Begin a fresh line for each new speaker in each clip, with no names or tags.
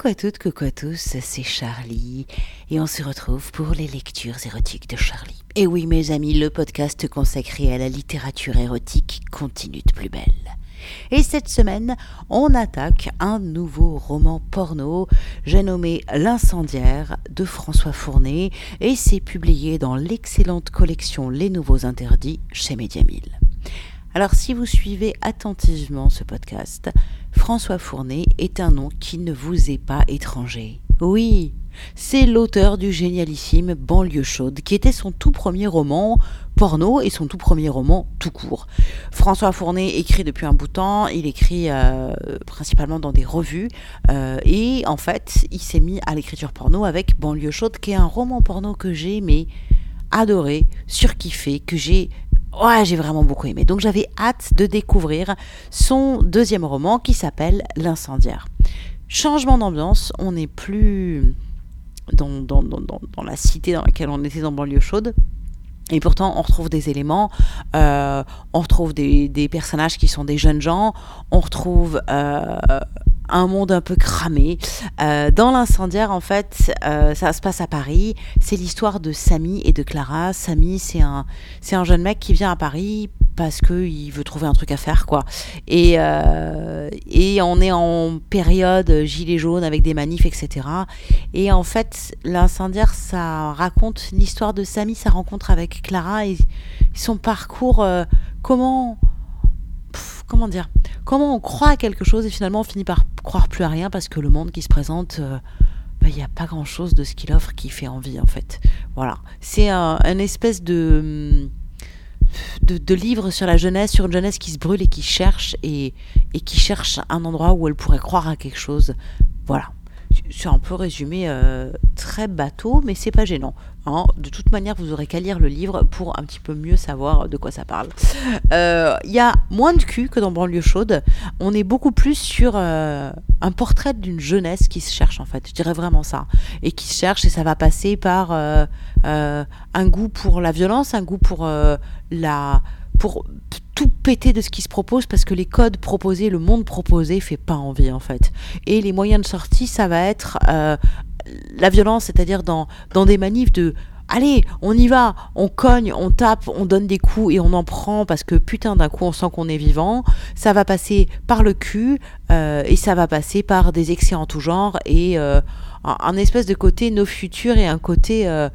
Coucou à toutes, coucou à tous, c'est Charlie et on se retrouve pour les lectures érotiques de Charlie. Et oui mes amis, le podcast consacré à la littérature érotique continue de plus belle. Et cette semaine, on attaque un nouveau roman porno, j'ai nommé L'incendiaire de François Fournet et c'est publié dans l'excellente collection Les Nouveaux Interdits chez Mediamille. Alors si vous suivez attentivement ce podcast, François Fournet est un nom qui ne vous est pas étranger. Oui, c'est l'auteur du génialissime Banlieue chaude, qui était son tout premier roman porno et son tout premier roman tout court. François Fournet écrit depuis un bout de temps, il écrit euh, principalement dans des revues, euh, et en fait, il s'est mis à l'écriture porno avec Banlieue chaude, qui est un roman porno que j'ai aimé, adoré, surkiffé, que j'ai Ouais, j'ai vraiment beaucoup aimé. Donc j'avais hâte de découvrir son deuxième roman qui s'appelle L'incendiaire. Changement d'ambiance, on n'est plus dans, dans, dans, dans, la cité dans laquelle on était dans banlieue chaude. Et pourtant, on retrouve des éléments, euh, on retrouve des, des, personnages qui sont des jeunes gens, on retrouve euh, un monde un peu cramé. Euh, dans l'incendiaire, en fait, euh, ça se passe à Paris. C'est l'histoire de Samy et de Clara. Samy, c'est un, c'est un jeune mec qui vient à Paris parce qu'il veut trouver un truc à faire, quoi. Et, euh, et on est en période gilet jaune avec des manifs, etc. Et en fait, l'incendiaire, ça raconte l'histoire de Samy, sa rencontre avec Clara et son parcours. comment comment dire Comment on croit à quelque chose et finalement on finit par croire plus à rien parce que le monde qui se présente, euh, bah, il n'y a pas grand chose de ce qu'il offre qui fait envie en fait. Voilà. C'est un, espèce de, de, livre sur la jeunesse, sur une jeunesse qui se brûle et qui cherche et, et qui cherche un endroit où elle pourrait croire à quelque chose. Voilà c'est un peu résumé euh, très bateau, mais c'est pas gênant. Hein. De toute manière, vous aurez qu'à lire le livre pour un petit peu mieux savoir de quoi ça parle. Euh, il y a moins de cul que dans Banlieue chaude. On est beaucoup plus sur euh, un portrait d'une jeunesse qui se cherche en fait. Je dirais vraiment ça. Et qui se cherche et ça va passer par un goût pour la violence, un goût pour la pour tout péter de ce qui se propose parce que les codes proposés, le monde proposé fait pas envie en fait. Et les moyens de sortie, ça va être euh, la violence, c'est-à-dire dans, dans des manifs de allez, on y va, on cogne, on tape, on donne des coups et on en prend parce que putain d'un coup on sent qu'on est vivant. Ça va passer par le cul euh, et ça va passer par des excès en tout genre et euh, un, espèce de côté nos futurs et un côté euh,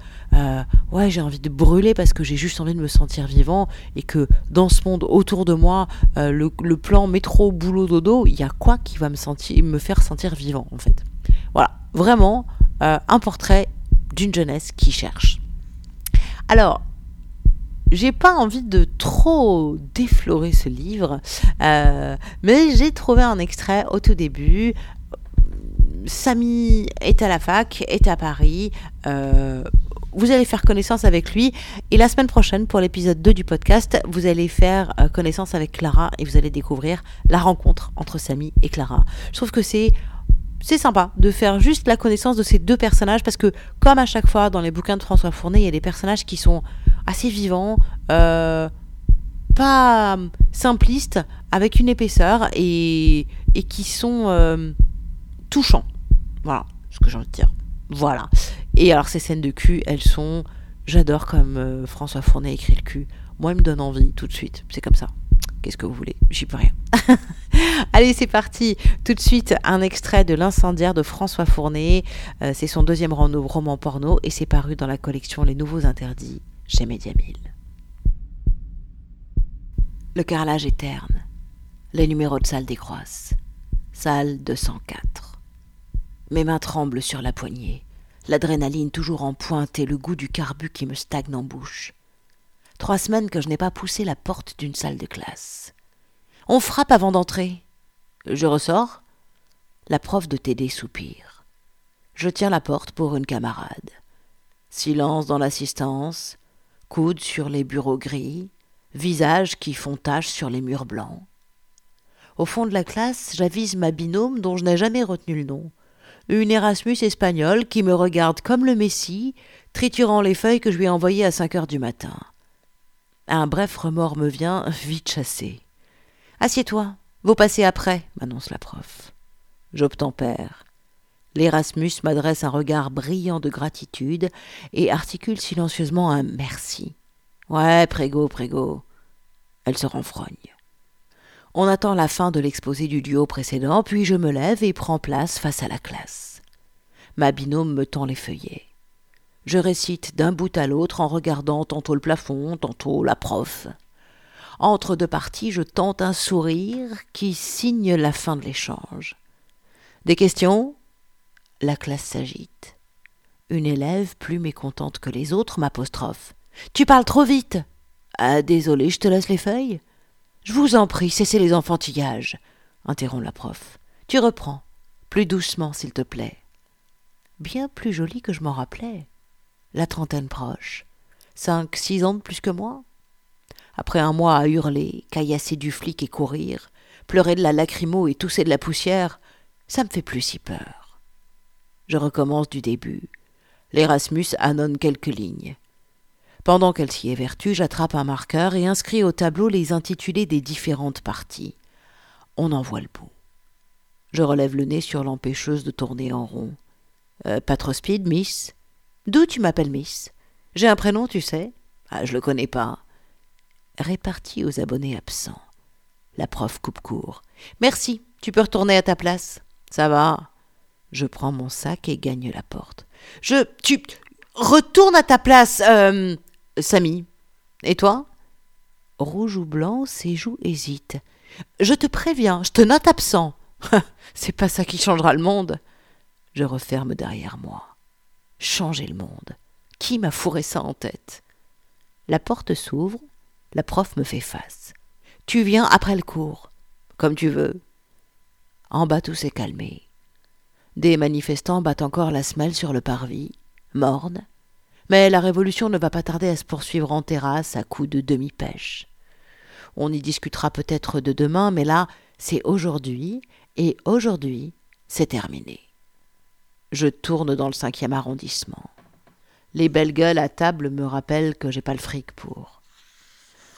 ouais j'ai envie de brûler parce que j'ai juste envie de me sentir vivant et que dans ce monde autour de moi le, le, plan métro boulot dodo il y a quoi qui va me sentir me faire sentir vivant en fait. Voilà, vraiment un portrait d'une jeunesse qui cherche. Alors, j'ai pas envie de trop déflorer ce livre, euh, mais j'ai trouvé un extrait au tout début. Samy est à la fac, est à Paris. Euh, vous allez faire connaissance avec lui. Et la semaine prochaine, pour l'épisode 2 du podcast, vous allez faire euh, connaissance avec Clara et vous allez découvrir la rencontre entre Samy et Clara. Je trouve que c'est c'est sympa de faire juste la connaissance de ces deux personnages parce que comme à chaque fois dans les bouquins de François Fournet, il y a des personnages qui sont assez vivants, euh, pas simplistes, avec une épaisseur et, qui sont euh, touchants. Voilà ce que j'ai envie de dire. Voilà. Et alors ces scènes de cul, elles sont... J'adore comme euh, François Fournet écrit le cul. Moi, il me donne envie tout de suite. C'est comme ça. Qu'est-ce que vous voulez J'y peux rien. Allez, c'est parti. Tout de suite, un extrait de L'incendiaire de François Fournet. Euh, c'est son deuxième roman porno et c'est paru dans la collection Les Nouveaux Interdits chez Mediamille. Le carrelage est. Les numéros de salle décroissent. Salle 204. Mes mains tremblent sur la poignée. L'adrénaline toujours en pointe et le goût du carbu qui me stagne en bouche. Trois semaines que je n'ai pas poussé la porte d'une salle de classe. On frappe avant d'entrer. Je ressors. La prof de TD soupire. Je tiens la porte pour une camarade. Silence dans l'assistance, coude sur les bureaux gris, visages qui font tache sur les murs blancs. Au fond de la classe, j'avise ma binôme dont je n'ai jamais retenu le nom. Une Erasmus espagnole qui me regarde comme le Messie, triturant les feuilles que je lui ai envoyées à cinq heures du matin. Un bref remords me vient, vite chassé. Assieds-toi, vous passez après, m'annonce la prof. J'obtempère. L'Erasmus m'adresse un regard brillant de gratitude et articule silencieusement un merci. Ouais, prégo, prégo. Elle se renfrogne. On attend la fin de l'exposé du duo précédent, puis je me lève et prends place face à la classe. Ma binôme me tend les feuillets. Je récite d'un bout à l'autre en regardant tantôt le plafond, tantôt la prof. Entre deux parties, je tente un sourire qui signe la fin de l'échange. Des questions? La classe s'agite. Une élève, plus mécontente que les autres, m'apostrophe. Tu parles trop vite. Ah, désolé, je te laisse les feuilles. Je vous en prie, cessez les enfantillages, interrompt la prof. Tu reprends. Plus doucement, s'il te plaît. Bien plus jolie que je m'en rappelais. La trentaine proche. Cinq, six ans de plus que moi. Après un mois à hurler, caillasser du flic et courir, pleurer de la lacrymo et tousser de la poussière, ça me fait plus si peur. Je recommence du début. L'Erasmus annonce quelques lignes. Pendant qu'elle s'y évertue, j'attrape un marqueur et inscris au tableau les intitulés des différentes parties. On en voit le bout. Je relève le nez sur l'empêcheuse de tourner en rond. Euh, pas trop speed, Miss? D'où tu m'appelles Miss? J'ai un prénom, tu sais? Ah, je le connais pas. Réparti aux abonnés absents. La prof coupe court. Merci, tu peux retourner à ta place. Ça va. Je prends mon sac et gagne la porte. Je. Tu. Retourne à ta place. Euh, Samy. Et toi? Rouge ou blanc, ses joues hésitent. Je te préviens, je te note absent. C'est pas ça qui changera le monde. Je referme derrière moi. Changer le monde. Qui m'a fourré ça en tête? La porte s'ouvre, la prof me fait face. Tu viens après le cours. Comme tu veux. En bas, tout s'est calmé. Des manifestants battent encore la semelle sur le parvis, mornes, mais la révolution ne va pas tarder à se poursuivre en terrasse à coups de demi-pêche. On y discutera peut-être de demain, mais là, c'est aujourd'hui, et aujourd'hui, c'est terminé. Je tourne dans le cinquième arrondissement. Les belles gueules à table me rappellent que j'ai pas le fric pour.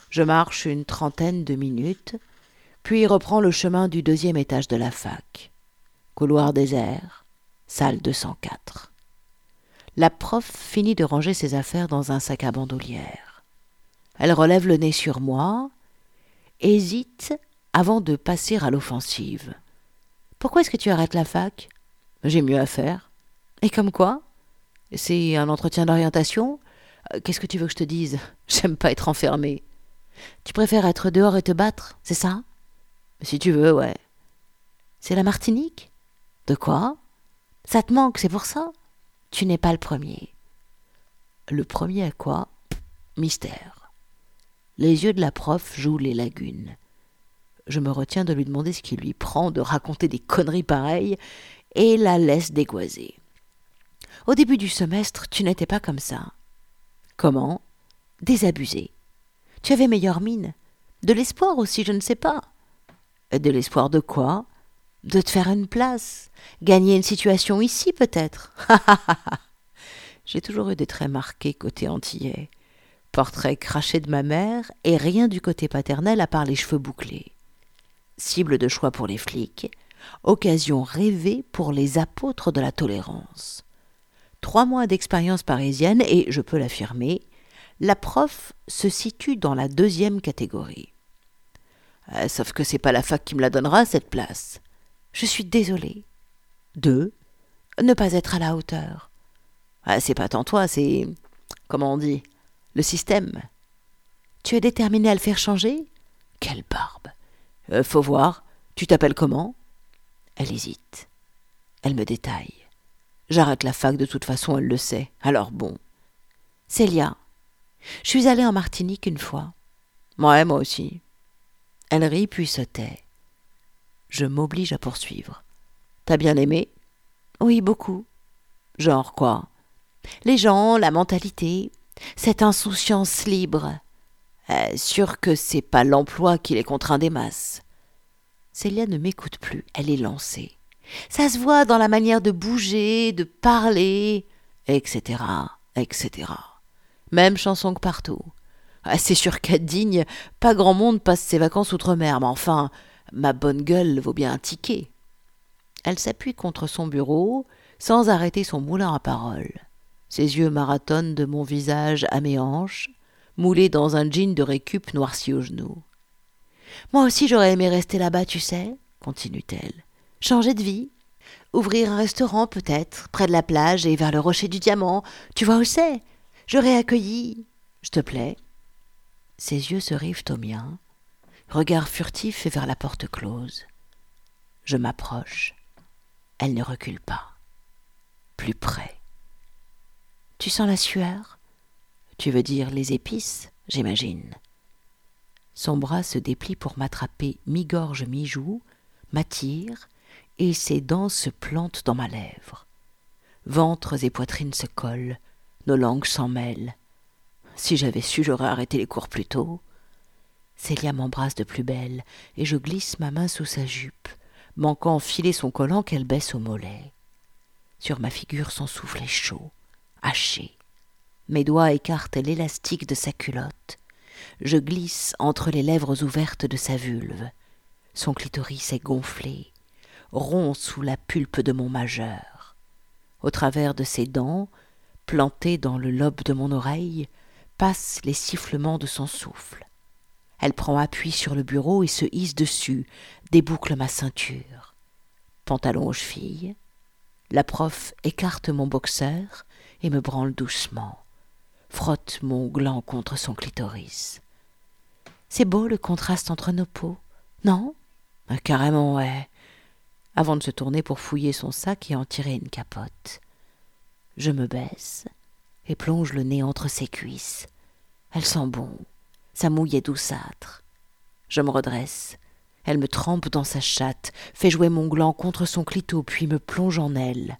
Je marche une trentaine de minutes, puis reprends le chemin du deuxième étage de la fac. Couloir désert, salle 204 la prof finit de ranger ses affaires dans un sac à bandoulière. Elle relève le nez sur moi, hésite avant de passer à l'offensive. Pourquoi est-ce que tu arrêtes la fac J'ai mieux à faire. Et comme quoi C'est un entretien d'orientation euh, Qu'est-ce que tu veux que je te dise? J'aime pas être enfermé. Tu préfères être dehors et te battre, c'est ça? Si tu veux, ouais. C'est la Martinique? De quoi? Ça te manque, c'est pour ça? Tu n'es pas le premier. Le premier à quoi? Mystère. Les yeux de la prof jouent les lagunes. Je me retiens de lui demander ce qui lui prend de raconter des conneries pareilles et la laisse dégoiser. Au début du semestre, tu n'étais pas comme ça. Comment? Désabusé. Tu avais meilleure mine. De l'espoir aussi, je ne sais pas. De l'espoir de quoi? De te faire une place, gagner une situation ici peut-être. J'ai toujours eu des traits marqués côté antillais. Portrait craché de ma mère et rien du côté paternel à part les cheveux bouclés. Cible de choix pour les flics, occasion rêvée pour les apôtres de la tolérance. Trois mois d'expérience parisienne et, je peux l'affirmer, la prof se situe dans la deuxième catégorie. Euh, sauf que c'est pas la fac qui me la donnera, cette place. Je suis désolée. Deux, ne pas être à la hauteur. Ah, c'est pas tant toi, c'est. Comment on dit Le système. Tu es déterminé à le faire changer? Quelle barbe euh, Faut voir. Tu t'appelles comment? Elle hésite. Elle me détaille. J'arrête la fac de toute façon, elle le sait. Alors bon. Célia. Je suis allée en Martinique une fois. Ouais, moi aussi. Elle rit puis se tait je m'oblige à poursuivre. T'as bien aimé? Oui, beaucoup. Genre quoi? Les gens, la mentalité, cette insouciance libre. Euh, sûr que c'est pas l'emploi qui les contraint des masses. Célia ne m'écoute plus, elle est lancée. Ça se voit dans la manière de bouger, de parler, etc., etc. Même chanson que partout. Ah, c'est sûr qu'à Digne, pas grand monde passe ses vacances outre-mer, mais enfin, Ma bonne gueule vaut bien un ticket. Elle s'appuie contre son bureau, sans arrêter son moulin à parole. Ses yeux marathonnent de mon visage à mes hanches, moulé dans un jean de récup noirci aux genoux. Moi aussi j'aurais aimé rester là-bas, tu sais, continue-t-elle. Changer de vie. Ouvrir un restaurant peut-être, près de la plage et vers le rocher du diamant. Tu vois où c'est? J'aurais accueilli. Je te plais Ses yeux se rivent aux miens, regard furtif vers la porte close. Je m'approche. Elle ne recule pas. Plus près. Tu sens la sueur? Tu veux dire les épices, j'imagine. Son bras se déplie pour m'attraper mi-gorge, mi-joue, m'attire, et ses dents se plantent dans ma lèvre. Ventres et poitrines se collent, nos langues s'en mêlent. Si j'avais su, j'aurais arrêté les cours plus tôt. Célia m'embrasse de plus belle, et je glisse ma main sous sa jupe, manquant filer son collant qu'elle baisse au mollet. Sur ma figure son souffle est chaud, haché. Mes doigts écartent l'élastique de sa culotte. Je glisse entre les lèvres ouvertes de sa vulve. Son clitoris est gonflé, rond sous la pulpe de mon majeur. Au travers de ses dents, plantées dans le lobe de mon oreille, passent les sifflements de son souffle. Elle prend appui sur le bureau et se hisse dessus, déboucle ma ceinture. Pantalon aux. La prof écarte mon boxeur et me branle doucement, frotte mon gland contre son clitoris. C'est beau le contraste entre nos peaux, non? Carrément, ouais. Avant de se tourner pour fouiller son sac et en tirer une capote. Je me baisse et plonge le nez entre ses cuisses. Elle sent bon, sa mouille est douceâtre. Je me redresse. Elle me trempe dans sa chatte, fait jouer mon gland contre son clito, puis me plonge en elle.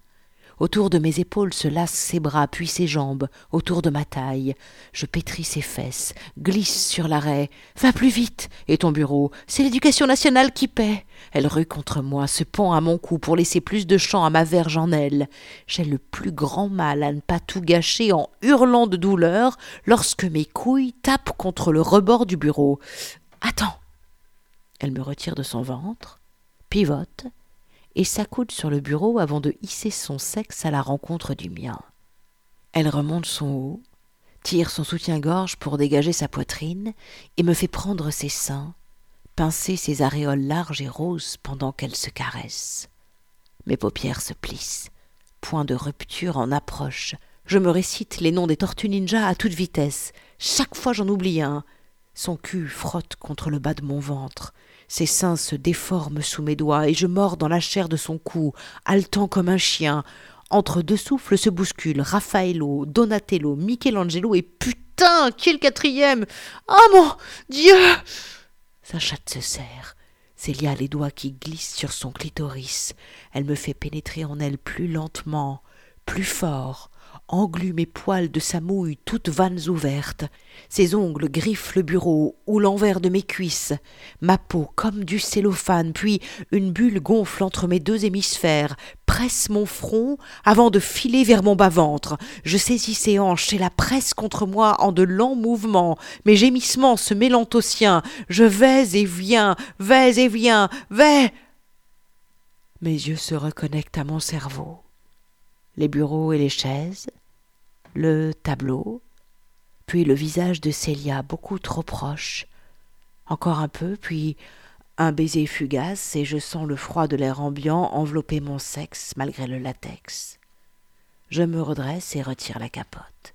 Autour de mes épaules se lassent ses bras, puis ses jambes, autour de ma taille. Je pétris ses fesses, glisse sur l'arrêt. Va plus vite Et ton bureau C'est l'éducation nationale qui paie Elle rue contre moi, se pend à mon cou pour laisser plus de champ à ma verge en elle. J'ai le plus grand mal à ne pas tout gâcher en hurlant de douleur lorsque mes couilles tapent contre le rebord du bureau. Attends Elle me retire de son ventre, pivote, et s'accoude sur le bureau avant de hisser son sexe à la rencontre du mien. Elle remonte son haut, tire son soutien-gorge pour dégager sa poitrine et me fait prendre ses seins, pincer ses aréoles larges et roses pendant qu'elle se caresse. Mes paupières se plissent. Point de rupture en approche. Je me récite les noms des tortues ninja à toute vitesse. Chaque fois j'en oublie un. Son cul frotte contre le bas de mon ventre. Ses seins se déforment sous mes doigts et je mords dans la chair de son cou, haletant comme un chien. Entre deux souffles se bousculent Raffaello, Donatello, Michelangelo et putain, qui est le quatrième Oh mon Dieu Sa chatte se serre. Célia les doigts qui glissent sur son clitoris. Elle me fait pénétrer en elle plus lentement, plus fort, englume mes poils de sa mouille toutes vannes ouvertes. Ses ongles griffent le bureau ou l'envers de mes cuisses. Ma peau comme du cellophane, puis une bulle gonfle entre mes deux hémisphères, presse mon front avant de filer vers mon bas-ventre. Je saisis ses hanches et la presse contre moi en de lents mouvements, mes gémissements se mêlant aux siens. Je vais et viens, vais et viens, vais. Mes yeux se reconnectent à mon cerveau les bureaux et les chaises, le tableau, puis le visage de Célia beaucoup trop proche. Encore un peu, puis un baiser fugace, et je sens le froid de l'air ambiant envelopper mon sexe malgré le latex. Je me redresse et retire la capote.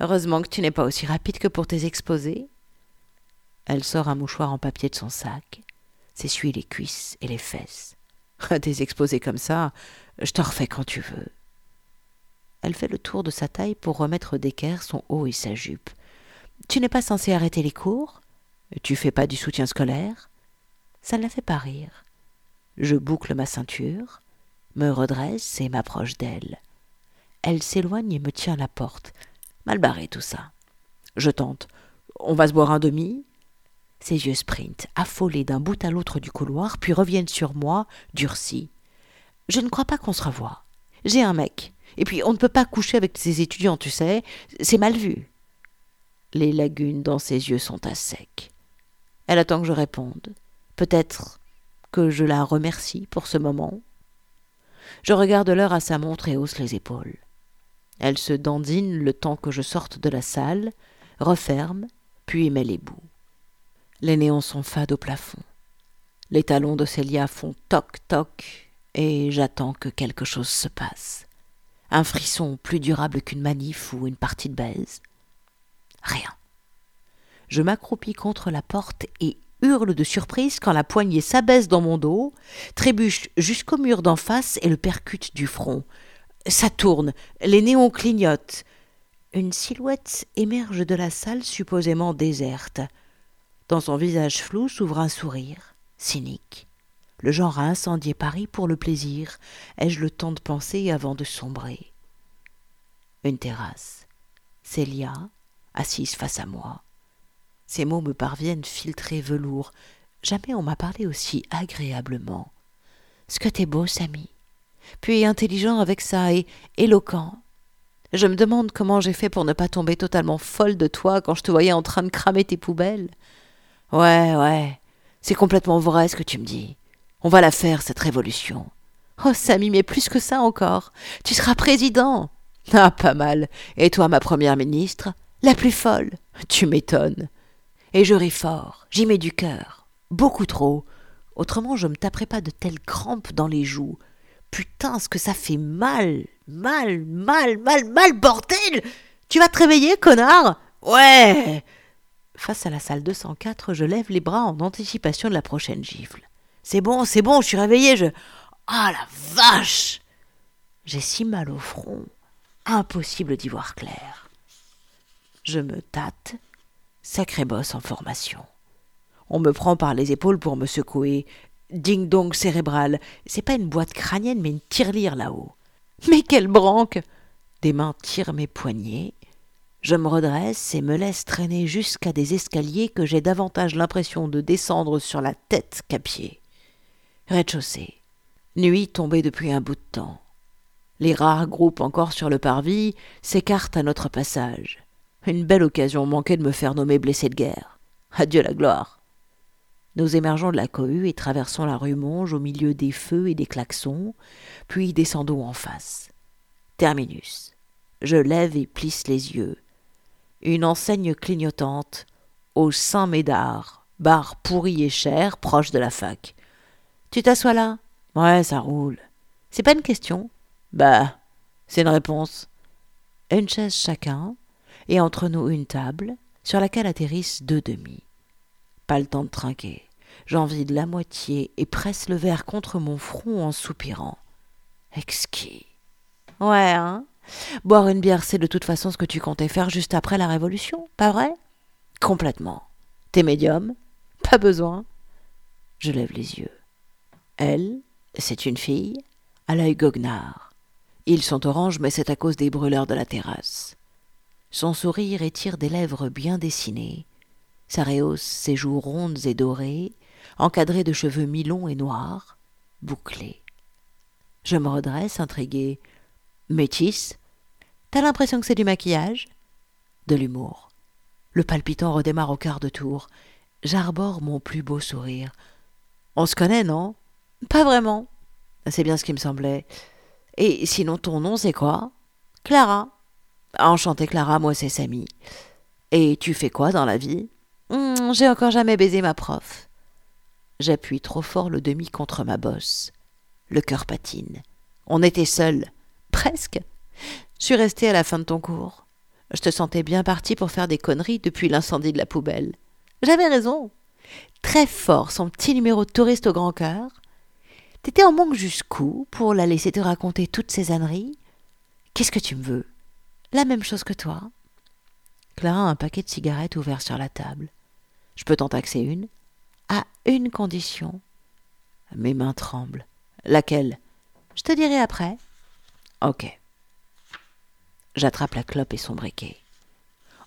Heureusement que tu n'es pas aussi rapide que pour tes exposés. Elle sort un mouchoir en papier de son sac, s'essuie les cuisses et les fesses. Des exposés comme ça, je t'en refais quand tu veux. Elle fait le tour de sa taille pour remettre d'équerre son haut et sa jupe. Tu n'es pas censé arrêter les cours? Tu fais pas du soutien scolaire? Ça ne la fait pas rire. Je boucle ma ceinture, me redresse et m'approche d'elle. Elle s'éloigne et me tient à la porte. Mal barré tout ça. Je tente. On va se boire un demi? Ses yeux sprintent, affolés d'un bout à l'autre du couloir, puis reviennent sur moi, durcis. Je ne crois pas qu'on se revoie. J'ai un mec. Et puis, on ne peut pas coucher avec ses étudiants, tu sais. C'est mal vu. Les lagunes dans ses yeux sont à sec. Elle attend que je réponde. Peut-être que je la remercie pour ce moment. Je regarde l'heure à sa montre et hausse les épaules. Elle se dandine le temps que je sorte de la salle, referme, puis met les bouts. Les néons sont fades au plafond. Les talons de Célia font toc toc, et j'attends que quelque chose se passe. Un frisson plus durable qu'une manif ou une partie de baise. Rien. Je m'accroupis contre la porte et hurle de surprise quand la poignée s'abaisse dans mon dos, trébuche jusqu'au mur d'en face et le percute du front. Ça tourne, les néons clignotent. Une silhouette émerge de la salle supposément déserte. Dans son visage flou s'ouvre un sourire, cynique. Le genre à incendier Paris pour le plaisir. Ai-je le temps de penser avant de sombrer? Une terrasse. Célia, assise face à moi. Ces mots me parviennent filtrés velours. Jamais on m'a parlé aussi agréablement. Ce que t'es beau, Samy. Puis intelligent avec ça et éloquent. Je me demande comment j'ai fait pour ne pas tomber totalement folle de toi quand je te voyais en train de cramer tes poubelles. Ouais, ouais, c'est complètement vrai ce que tu me dis. On va la faire, cette révolution. Oh, Samy, mais plus que ça encore. Tu seras président. Ah, pas mal. Et toi, ma première ministre? La plus folle. Tu m'étonnes. Et je ris fort, j'y mets du cœur, beaucoup trop. Autrement, je me taperais pas de telles crampes dans les joues. Putain, ce que ça fait mal, mal, mal, mal, mal, bordel Tu vas te réveiller, connard Ouais Face à la salle 204, je lève les bras en anticipation de la prochaine gifle. C'est bon, c'est bon, je suis réveillé, je. Ah la vache J'ai si mal au front, impossible d'y voir clair. Je me tâte Sacré boss en formation. On me prend par les épaules pour me secouer. Ding dong cérébral. C'est pas une boîte crânienne, mais une tirelire là-haut. Mais quelle branque Des mains tirent mes poignets. Je me redresse et me laisse traîner jusqu'à des escaliers que j'ai davantage l'impression de descendre sur la tête qu'à pied. Rez-de-chaussée. Nuit tombée depuis un bout de temps. Les rares groupes encore sur le parvis s'écartent à notre passage. Une belle occasion manquait de me faire nommer blessé de guerre. Adieu la gloire. Nous émergeons de la cohue et traversons la rue Monge au milieu des feux et des klaxons, puis descendons en face. Terminus. Je lève et plisse les yeux. Une enseigne clignotante, au Saint-Médard, bar pourri et cher, proche de la fac. Tu t'assois là Ouais, ça roule. C'est pas une question Bah, c'est une réponse. Une chaise chacun, et entre nous une table, sur laquelle atterrissent deux demi. Pas le temps de trinquer. J'en vide la moitié et presse le verre contre mon front en soupirant. Exquis. Ouais, hein Boire une bière, c'est de toute façon ce que tu comptais faire juste après la Révolution, pas vrai? Complètement. T'es médium? Pas besoin. Je lève les yeux. Elle, c'est une fille, à l'œil goguenard. Ils sont oranges, mais c'est à cause des brûleurs de la terrasse. Son sourire étire des lèvres bien dessinées. Ça rehausse ses joues rondes et dorées, encadrées de cheveux mi-longs et noirs, bouclés. Je me redresse, intriguée. Métisse T'as l'impression que c'est du maquillage? De l'humour. Le palpitant redémarre au quart de tour. J'arbore mon plus beau sourire. On se connaît, non? Pas vraiment. C'est bien ce qui me semblait. Et sinon, ton nom, c'est quoi? Clara. Enchantée Clara, moi c'est Samy. Et tu fais quoi dans la vie? Hmm, J'ai encore jamais baisé ma prof. J'appuie trop fort le demi contre ma bosse. Le cœur patine. On était seuls. Presque. Je suis restée à la fin de ton cours. Je te sentais bien parti pour faire des conneries depuis l'incendie de la poubelle. J'avais raison. Très fort, son petit numéro de touriste au grand cœur. T'étais en manque jusqu'où pour la laisser te raconter toutes ces âneries? Qu'est-ce que tu me veux? La même chose que toi. Clara a un paquet de cigarettes ouvert sur la table. Je peux t'en taxer une? À une condition. Mes mains tremblent. Laquelle? Je te dirai après. Ok. J'attrape la clope et son briquet.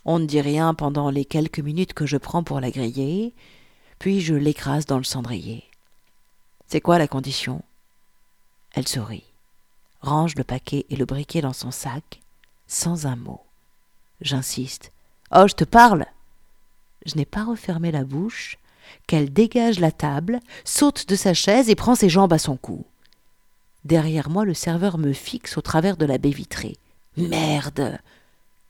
On ne dit rien pendant les quelques minutes que je prends pour la griller, puis je l'écrase dans le cendrier. C'est quoi la condition? Elle sourit, range le paquet et le briquet dans son sac, sans un mot. J'insiste. Oh, je te parle. Je n'ai pas refermé la bouche qu'elle dégage la table, saute de sa chaise et prend ses jambes à son cou. Derrière moi, le serveur me fixe au travers de la baie vitrée. Merde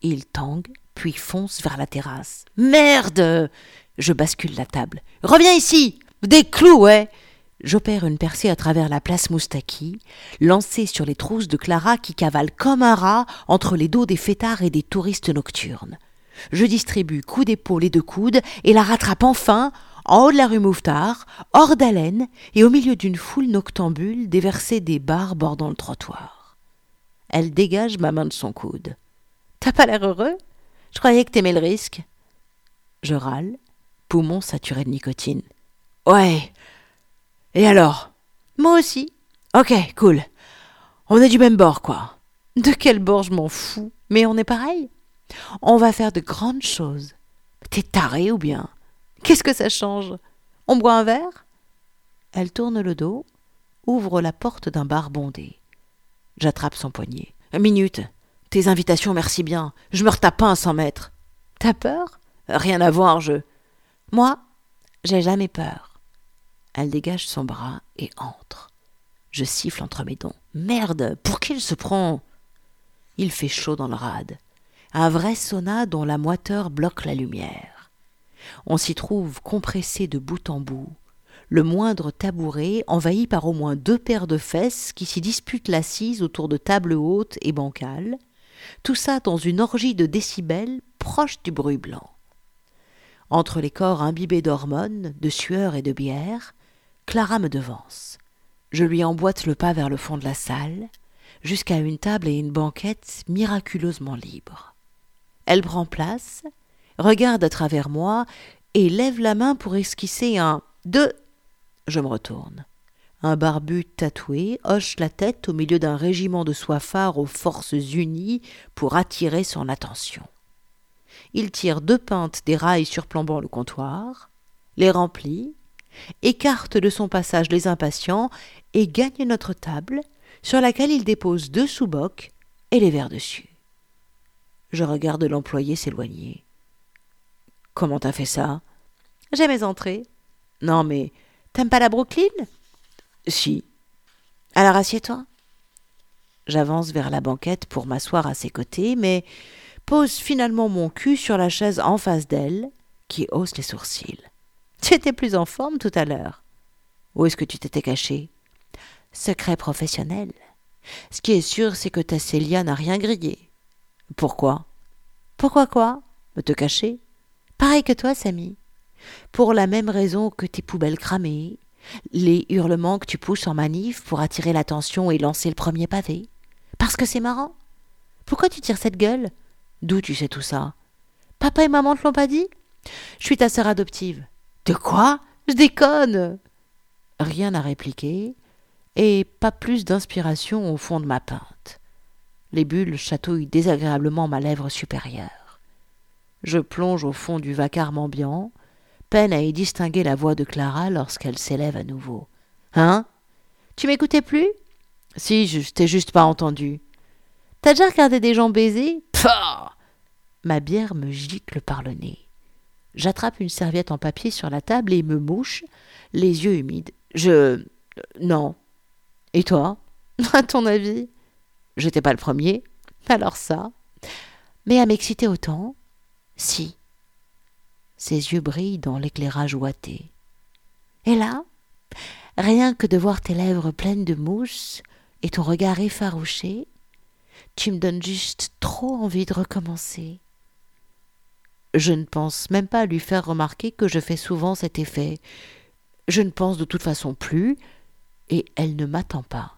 Il tangue, puis fonce vers la terrasse. Merde Je bascule la table. Reviens ici Des clous, ouais J'opère une percée à travers la place Moustaki, lancée sur les trousses de Clara qui cavale comme un rat entre les dos des fêtards et des touristes nocturnes. Je distribue coups d'épaule et de coude et la rattrape enfin en haut de la rue Mouffetard, hors d'haleine et au milieu d'une foule noctambule déversée des barres bordant le trottoir. Elle dégage ma main de son coude. T'as pas l'air heureux? Je croyais que t'aimais le risque. Je râle, poumon saturé de nicotine. Ouais, et alors? Moi aussi. Ok, cool. On est du même bord, quoi. De quel bord je m'en fous, mais on est pareil. On va faire de grandes choses. T'es taré ou bien? Qu'est-ce que ça change? On boit un verre? Elle tourne le dos, ouvre la porte d'un bar bondé. J'attrape son poignet. Minute. Tes invitations, merci bien. Je me retape pas un cent mètres. T'as peur? Rien à voir, je. Moi, j'ai jamais peur. Elle dégage son bras et entre. Je siffle entre mes dents. Merde, pour qui il se prend? Il fait chaud dans le rade. Un vrai sauna dont la moiteur bloque la lumière. On s'y trouve compressé de bout en bout. Le moindre tabouret envahi par au moins deux paires de fesses qui s'y disputent l'assise autour de tables hautes et bancales. Tout ça dans une orgie de décibels proche du bruit blanc. Entre les corps imbibés d'hormones, de sueur et de bière, Clara me devance. Je lui emboîte le pas vers le fond de la salle, jusqu'à une table et une banquette miraculeusement libres. Elle prend place, regarde à travers moi et lève la main pour esquisser un deux. Je me retourne. Un barbu tatoué hoche la tête au milieu d'un régiment de soifards aux forces unies pour attirer son attention. Il tire deux pintes des rails surplombant le comptoir, les remplit, écarte de son passage les impatients et gagne notre table, sur laquelle il dépose deux sous-bocs et les verres dessus. Je regarde l'employé s'éloigner. Comment t'as fait ça J'ai mes entrées. Non, mais t'aimes pas la Brooklyn Si. Alors assieds-toi. J'avance vers la banquette pour m'asseoir à ses côtés, mais pose finalement mon cul sur la chaise en face d'elle, qui hausse les sourcils. Tu étais plus en forme tout à l'heure. Où est-ce que tu t'étais caché? Secret professionnel. Ce qui est sûr, c'est que ta Célia n'a rien grillé. Pourquoi? Pourquoi quoi? Te cacher? Pareil que toi, Samy. Pour la même raison que tes poubelles cramées, les hurlements que tu pousses en manif pour attirer l'attention et lancer le premier pavé. Parce que c'est marrant. Pourquoi tu tires cette gueule? D'où tu sais tout ça? Papa et maman te l'ont pas dit? Je suis ta sœur adoptive. De quoi? Je déconne Rien à répliquer, et pas plus d'inspiration au fond de ma pinte. Les bulles chatouillent désagréablement ma lèvre supérieure. Je plonge au fond du vacarme ambiant, peine à y distinguer la voix de Clara lorsqu'elle s'élève à nouveau. Hein? Tu m'écoutais plus? Si, je t'ai juste pas entendu. T'as déjà regardé des gens baiser? Pah Ma bière me gicle par le nez. J'attrape une serviette en papier sur la table et me mouche, les yeux humides. Je. Non. Et toi? À ton avis? J'étais pas le premier. Alors ça? Mais à m'exciter autant? Si. Ses yeux brillent dans l'éclairage ouaté. Et là? Rien que de voir tes lèvres pleines de mousse et ton regard effarouché, tu me donnes juste trop envie de recommencer. Je ne pense même pas à lui faire remarquer que je fais souvent cet effet. Je ne pense de toute façon plus, et elle ne m'attend pas.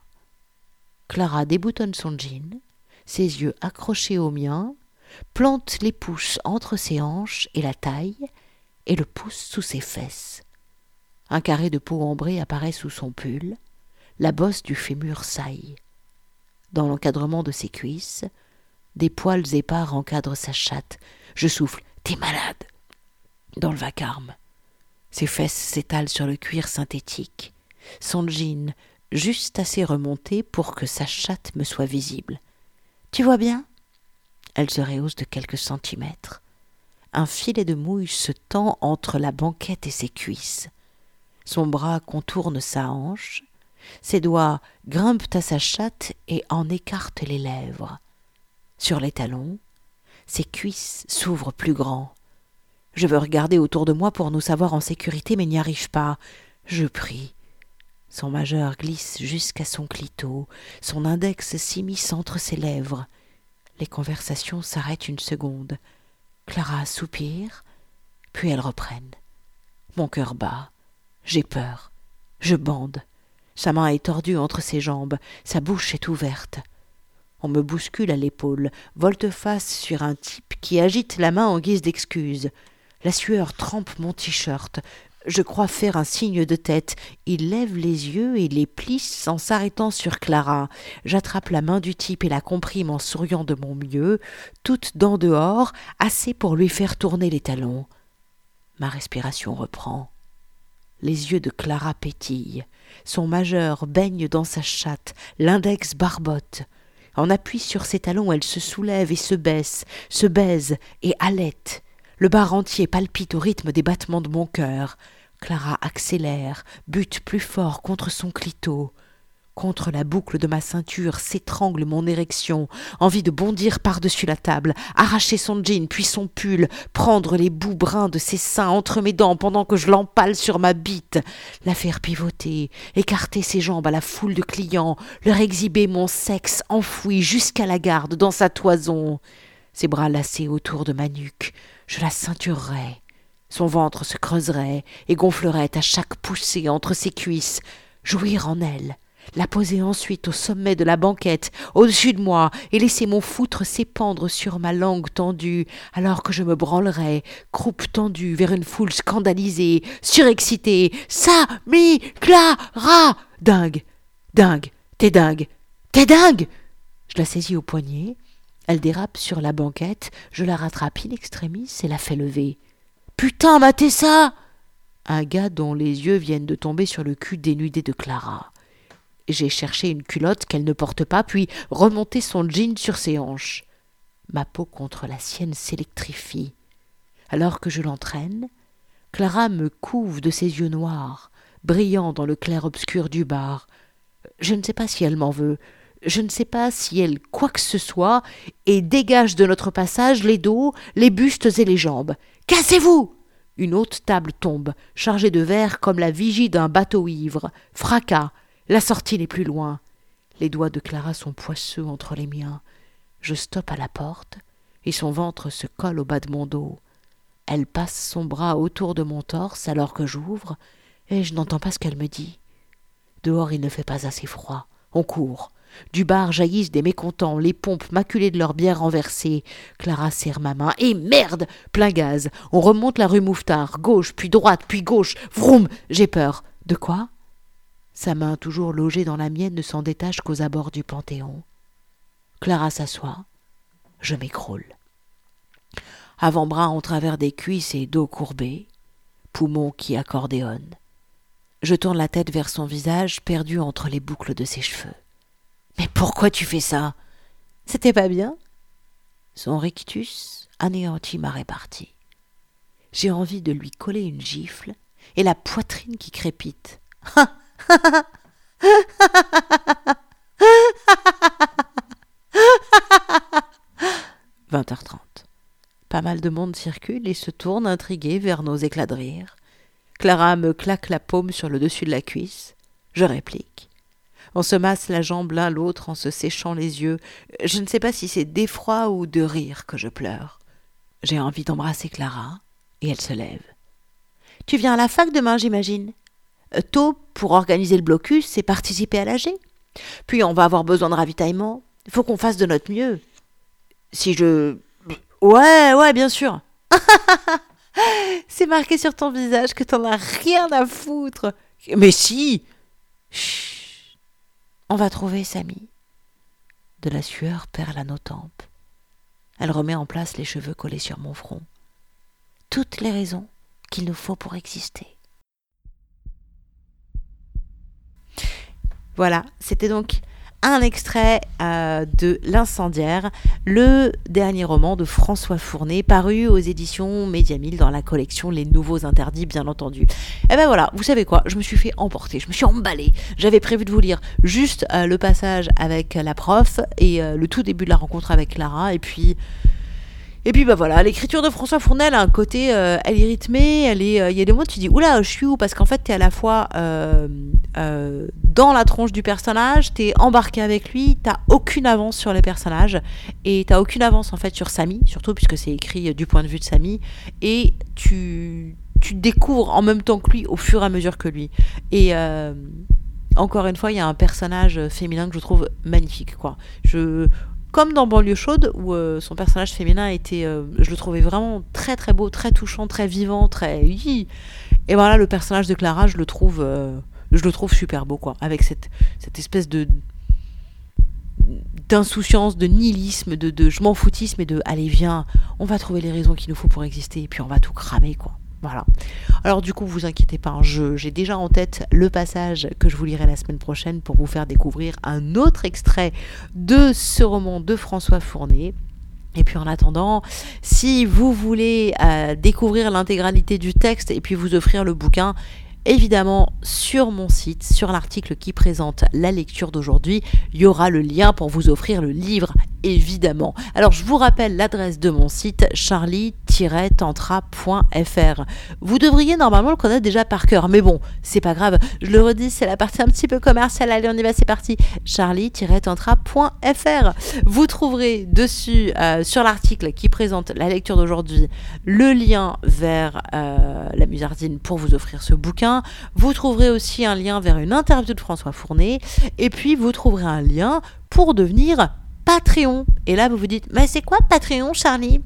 Clara déboutonne son jean, ses yeux accrochés aux miens, plante les pouces entre ses hanches et la taille, et le pousse sous ses fesses. Un carré de peau ambrée apparaît sous son pull, la bosse du fémur saille. Dans l'encadrement de ses cuisses, des poils épars encadrent sa chatte. Je souffle T'es malade. Dans le vacarme. Ses fesses s'étalent sur le cuir synthétique. Son jean juste assez remonté pour que sa chatte me soit visible. Tu vois bien? Elle se rehausse de quelques centimètres. Un filet de mouille se tend entre la banquette et ses cuisses. Son bras contourne sa hanche, Ses doigts grimpent à sa chatte et en écartent les lèvres. Sur les talons, ses cuisses s'ouvrent plus grand. Je veux regarder autour de moi pour nous savoir en sécurité, mais n'y arrive pas. Je prie. Son majeur glisse jusqu'à son clito, son index s'immisce entre ses lèvres. Les conversations s'arrêtent une seconde. Clara soupire, puis elles reprennent. Mon cœur bat. J'ai peur. Je bande. Sa main est tordue entre ses jambes, sa bouche est ouverte. On me bouscule à l'épaule, volte-face sur un type qui agite la main en guise d'excuse. La sueur trempe mon t-shirt. Je crois faire un signe de tête. Il lève les yeux et les plisse en s'arrêtant sur Clara. J'attrape la main du type et la comprime en souriant de mon mieux, toute dents dehors, assez pour lui faire tourner les talons. Ma respiration reprend. Les yeux de Clara pétillent. Son majeur baigne dans sa chatte, l'index barbote. En appui sur ses talons, elle se soulève et se baisse, se baise et halète. Le bar entier palpite au rythme des battements de mon cœur. Clara accélère, bute plus fort contre son clito. Contre la boucle de ma ceinture s'étrangle mon érection, envie de bondir par-dessus la table, arracher son jean puis son pull, prendre les bouts bruns de ses seins entre mes dents pendant que je l'empale sur ma bite, la faire pivoter, écarter ses jambes à la foule de clients, leur exhiber mon sexe enfoui jusqu'à la garde dans sa toison. Ses bras lacés autour de ma nuque, je la ceinturerais. Son ventre se creuserait et gonflerait à chaque poussée entre ses cuisses, jouir en elle, la poser ensuite au sommet de la banquette, au-dessus de moi, et laisser mon foutre s'épandre sur ma langue tendue, alors que je me branlerais, croupe tendue vers une foule scandalisée, surexcitée. Ça, mi, Clara Dingue Dingue T'es dingue T'es dingue Je la saisis au poignet. Elle dérape sur la banquette, je la rattrape in extremis et la fais lever. Putain, matez ça Un gars dont les yeux viennent de tomber sur le cul dénudé de Clara. J'ai cherché une culotte qu'elle ne porte pas, puis remonté son jean sur ses hanches. Ma peau contre la sienne s'électrifie. Alors que je l'entraîne, Clara me couve de ses yeux noirs, brillants dans le clair-obscur du bar. Je ne sais pas si elle m'en veut, je ne sais pas si elle quoi que ce soit, et dégage de notre passage les dos, les bustes et les jambes. Cassez-vous Une haute table tombe, chargée de verre comme la vigie d'un bateau ivre. Fracas, la sortie n'est plus loin. Les doigts de Clara sont poisseux entre les miens. Je stoppe à la porte, et son ventre se colle au bas de mon dos. Elle passe son bras autour de mon torse alors que j'ouvre, et je n'entends pas ce qu'elle me dit. Dehors il ne fait pas assez froid. On court. Du bar jaillissent des mécontents, les pompes maculées de leur bière renversée. Clara serre ma main. Et merde Plein gaz. On remonte la rue Mouffetard, gauche, puis droite, puis gauche. Vroom J'ai peur. De quoi? Sa main toujours logée dans la mienne ne s'en détache qu'aux abords du Panthéon. Clara s'assoit. Je m'écroule. Avant-bras en travers des cuisses et dos courbé, poumons qui accordéonnent. Je tourne la tête vers son visage perdu entre les boucles de ses cheveux. Mais pourquoi tu fais ça? C'était pas bien? Son rictus anéantit ma répartie. J'ai envie de lui coller une gifle et la poitrine qui crépite. 20h30. Pas mal de monde circule et se tourne intrigué vers nos éclats de rire. Clara me claque la paume sur le dessus de la cuisse. Je réplique. On se masse la jambe l'un l'autre en se séchant les yeux. Je ne sais pas si c'est d'effroi ou de rire que je pleure. J'ai envie d'embrasser Clara, et elle se lève. Tu viens à la fac demain, j'imagine? Tôt pour organiser le blocus et participer à l'AG. Puis on va avoir besoin de ravitaillement. Il faut qu'on fasse de notre mieux. Si je. Ouais, ouais, bien sûr. C'est marqué sur ton visage que t'en as rien à foutre. Mais si Chut. On va trouver Samy. De la sueur perle à nos tempes. Elle remet en place les cheveux collés sur mon front. Toutes les raisons qu'il nous faut pour exister. Voilà, c'était donc un extrait euh, de L'incendiaire, le dernier roman de François Fournet, paru aux éditions Médiamille dans la collection Les Nouveaux Interdits, bien entendu. Et eh ben voilà, vous savez quoi, je me suis fait emporter, je me suis emballée. J'avais prévu de vous lire juste euh, le passage avec la prof et euh, le tout début de la rencontre avec Clara, et puis et puis bah voilà, l'écriture de François Fournel a un côté, euh, elle est rythmée, elle est, euh, il y a des moments où tu dis oula, je suis où? Parce qu'en fait, tu es à la fois euh, dans la tronche du personnage, tu es embarqué avec lui, t'as aucune avance sur les personnages et t'as aucune avance en fait sur Samy, surtout puisque c'est écrit du point de vue de Samy, et tu découvres en même temps que lui au fur et à mesure que lui. Et encore une fois, il y a un personnage féminin que je trouve magnifique quoi. Comme dans Banlieue Chaude, où euh, son personnage féminin était, euh, je le trouvais vraiment très très beau, très touchant, très vivant, très... Et voilà, le personnage de Clara, je le trouve, euh, je super beau, quoi, avec cette, cette espèce de d'insouciance, de nihilisme, de, de je m'en foutisme et de allez viens, on va trouver les raisons qu'il nous faut pour exister et puis on va tout cramer quoi. Voilà. Alors du coup, vous inquiétez pas, hein, j'ai déjà en tête le passage que je vous lirai la semaine prochaine pour vous faire découvrir un autre extrait de ce roman de François Fournet. Et puis en attendant, si vous voulez euh, découvrir l'intégralité du texte et puis vous offrir le bouquin, Évidemment, sur mon site, sur l'article qui présente la lecture d'aujourd'hui, il y aura le lien pour vous offrir le livre, évidemment. Alors, je vous rappelle l'adresse de mon site, charlie-tantra.fr. Vous devriez normalement le connaître déjà par cœur, mais bon, c'est pas grave. Je le redis, c'est la partie un petit peu commerciale. Allez, on y va, c'est parti. charlie-tantra.fr. Vous trouverez dessus, euh, sur l'article qui présente la lecture d'aujourd'hui, le lien vers euh, la musardine pour vous offrir ce bouquin vous trouverez aussi un lien vers une interview de François Fournet. Et puis, vous trouverez un lien pour devenir Patreon. Et là, vous vous dites, mais c'est quoi Patreon, Charlie?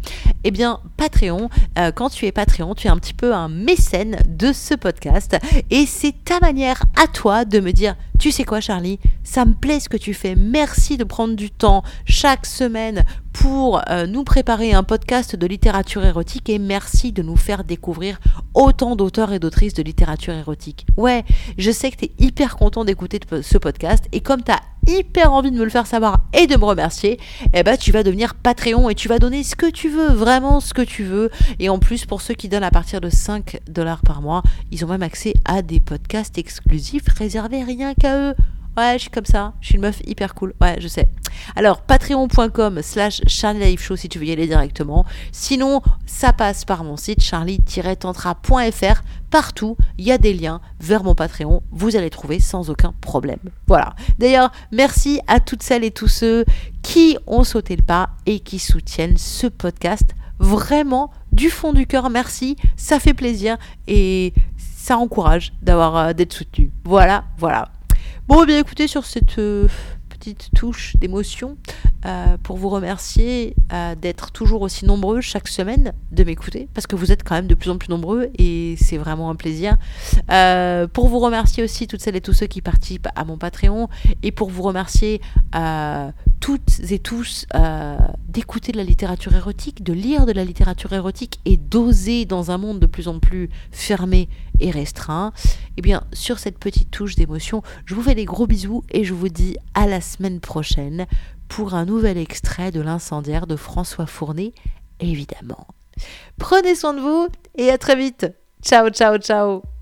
Eh bien, Patreon, euh, quand tu es Patreon, tu es un petit peu un mécène de ce podcast. Et c'est ta manière à toi de me dire, tu sais quoi, Charlie? Ça me plaît ce que tu fais. Merci de prendre du temps chaque semaine pour euh, nous préparer un podcast de littérature érotique et merci de nous faire découvrir autant d'auteurs et d'autrices de littérature érotique. Ouais, je sais que tu es hyper content d'écouter ce podcast et comme tu as hyper envie de me le faire savoir et de me remercier, eh ben tu vas devenir Patreon et tu vas donner ce que tu veux, vraiment ce que tu veux. Et en plus, pour ceux qui donnent à partir de 5 dollars par mois, ils ont même accès à des podcasts exclusifs réservés rien qu'à eux. Ouais, je suis comme ça. Je suis une meuf hyper cool. Ouais, je sais. Alors, patreon.com slash Show si tu veux y aller directement. Sinon, ça passe par mon site charlie-tantra.fr. Partout, il y a des liens vers mon Patreon. Vous allez trouver sans aucun problème. Voilà. D'ailleurs, merci à toutes celles et tous ceux qui ont sauté le pas et qui soutiennent ce podcast. Vraiment, du fond du cœur, merci. Ça fait plaisir et ça encourage d'avoir euh, d'être soutenu. Voilà, voilà. Bon, eh bien écoutez, sur cette euh, petite touche d'émotion, euh, pour vous remercier euh, d'être toujours aussi nombreux chaque semaine, de m'écouter, parce que vous êtes quand même de plus en plus nombreux et c'est vraiment un plaisir. pour vous remercier aussi toutes celles et tous ceux qui participent à mon Patreon et pour vous remercier toutes et tous d'écouter de la littérature érotique, de lire de la littérature érotique et d'oser dans un monde de plus en plus fermé et restreint. Eh bien, sur cette petite touche d'émotion, je vous fais des gros bisous et je vous dis à la semaine prochaine pour un nouvel extrait de l'incendiaire de François Fournet, évidemment. Prenez soin de vous et à très vite. Ciao, ciao, ciao.